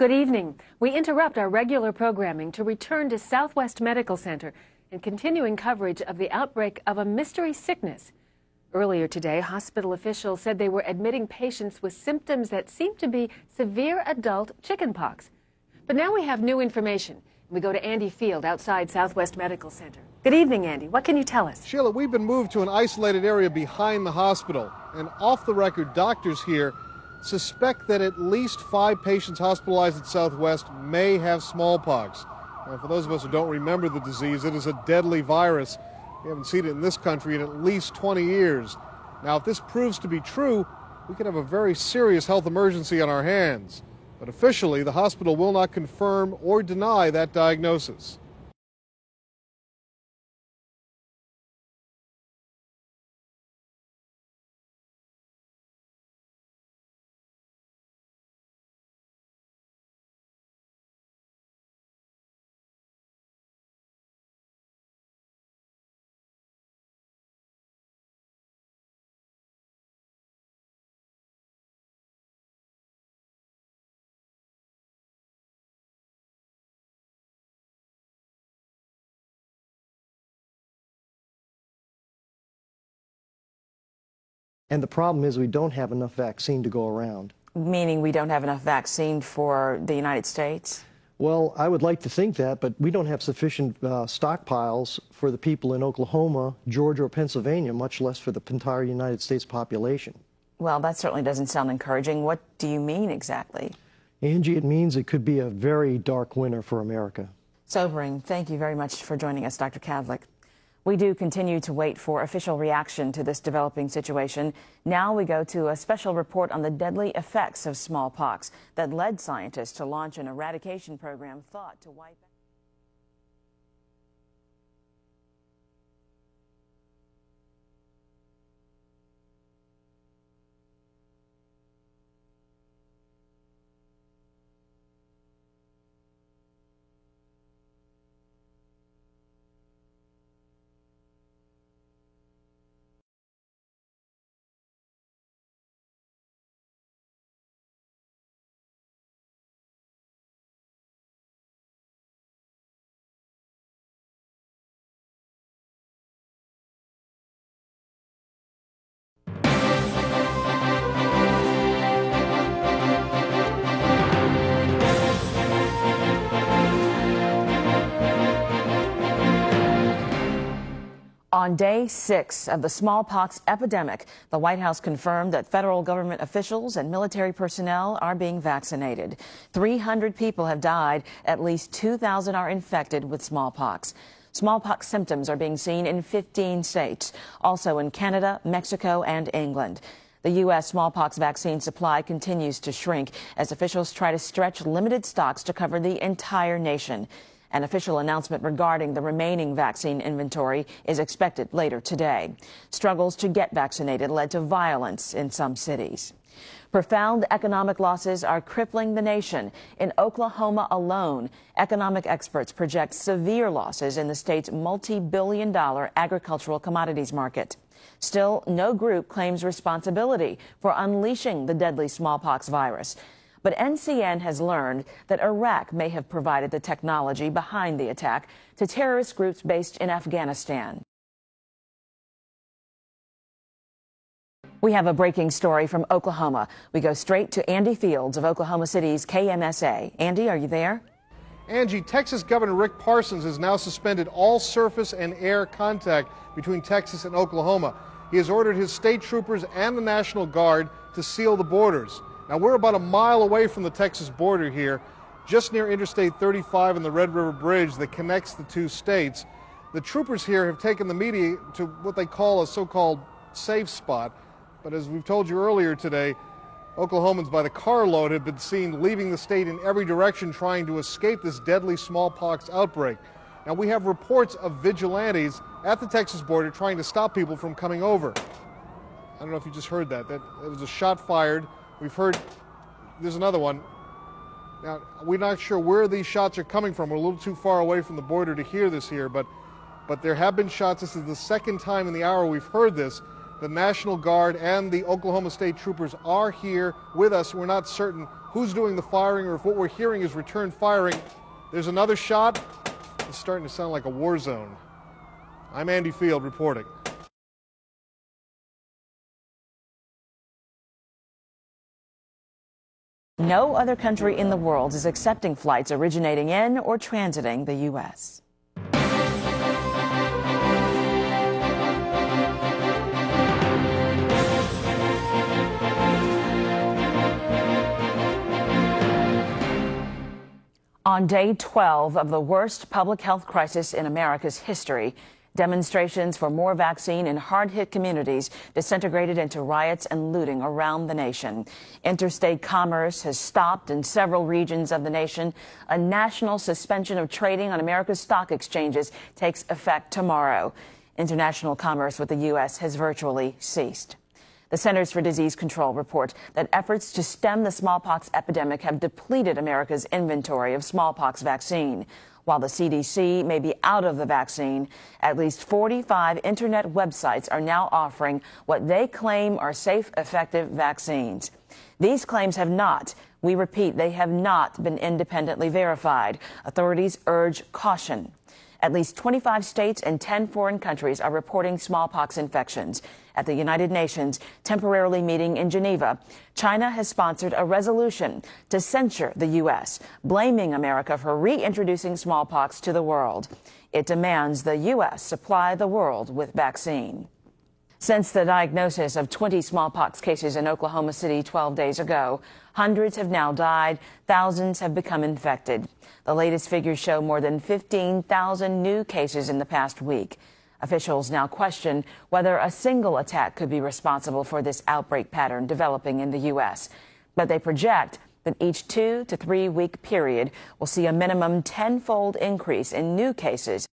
Good evening. We interrupt our regular programming to return to Southwest Medical Center and continuing coverage of the outbreak of a mystery sickness. Earlier today, hospital officials said they were admitting patients with symptoms that seemed to be severe adult chickenpox. But now we have new information. We go to Andy Field outside Southwest Medical Center. Good evening, Andy. What can you tell us? Sheila, we've been moved to an isolated area behind the hospital. And off the record, doctors here suspect that at least five patients hospitalized at Southwest may have smallpox. Now, for those of us who don't remember the disease, it is a deadly virus. We haven't seen it in this country in at least 20 years. Now, if this proves to be true, we could have a very serious health emergency on our hands. But officially, the hospital will not confirm or deny that diagnosis. And the problem is we don't have enough vaccine to go around. Meaning we don't have enough vaccine for the United States? Well, I would like to think that, but we don't have sufficient uh, stockpiles for the people in Oklahoma, Georgia, or Pennsylvania, much less for the entire United States population. Well, that certainly doesn't sound encouraging. What do you mean exactly? Angie, it means it could be a very dark winter for America. Sobering. Thank you very much for joining us, Dr. Kadlec. We do continue to wait for official reaction to this developing situation. Now we go to a special report on the deadly effects of smallpox that led scientists to launch an eradication program thought to wipe out. On day six of the smallpox epidemic, the White House confirmed that federal government officials and military personnel are being vaccinated. 300 people have died. At least 2,000 are infected with smallpox. Smallpox symptoms are being seen in 15 states, also in Canada, Mexico, and England. The U.S. smallpox vaccine supply continues to shrink as officials try to stretch limited stocks to cover the entire nation. An official announcement regarding the remaining vaccine inventory is expected later today. Struggles to get vaccinated led to violence in some cities. Profound economic losses are crippling the nation. In Oklahoma alone, economic experts project severe losses in the state's multi billion dollar agricultural commodities market. Still, no group claims responsibility for unleashing the deadly smallpox virus. But NCN has learned that Iraq may have provided the technology behind the attack to terrorist groups based in Afghanistan. We have a breaking story from Oklahoma. We go straight to Andy Fields of Oklahoma City's KMSA. Andy, are you there? Angie, Texas Governor Rick Parsons has now suspended all surface and air contact between Texas and Oklahoma. He has ordered his state troopers and the National Guard to seal the borders. Now, we're about a mile away from the Texas border here, just near Interstate 35 and the Red River Bridge that connects the two states. The troopers here have taken the media to what they call a so called safe spot. But as we've told you earlier today, Oklahomans by the carload have been seen leaving the state in every direction trying to escape this deadly smallpox outbreak. Now, we have reports of vigilantes at the Texas border trying to stop people from coming over. I don't know if you just heard that. That it was a shot fired We've heard there's another one. Now, we're not sure where these shots are coming from. We're a little too far away from the border to hear this here, but but there have been shots. This is the second time in the hour we've heard this. The National Guard and the Oklahoma State Troopers are here with us. We're not certain who's doing the firing or if what we're hearing is return firing. There's another shot. It's starting to sound like a war zone. I'm Andy Field reporting. No other country in the world is accepting flights originating in or transiting the U.S. On day 12 of the worst public health crisis in America's history, demonstrations for more vaccine in hard hit communities disintegrated into riots and looting around the nation. Interstate commerce has stopped in several regions of the nation. A national suspension of trading on America's stock exchanges takes effect tomorrow. International commerce with the U.S. has virtually ceased. The Centers for Disease Control report that efforts to stem the smallpox epidemic have depleted America's inventory of smallpox vaccine. While the CDC may be out of the vaccine, at least 45 internet websites are now offering what they claim are safe, effective vaccines. These claims have not, we repeat, they have not been independently verified. Authorities urge caution. At least 25 states and 10 foreign countries are reporting smallpox infections. At the United Nations temporarily meeting in Geneva, China has sponsored a resolution to censure the U.S., blaming America for reintroducing smallpox to the world. It demands the U.S. supply the world with vaccine. Since the diagnosis of 20 smallpox cases in Oklahoma City 12 days ago, hundreds have now died, thousands have become infected. The latest figures show more than 15,000 new cases in the past week. Officials now question whether a single attack could be responsible for this outbreak pattern developing in the U.S. But they project that each two to three week period will see a minimum tenfold increase in new cases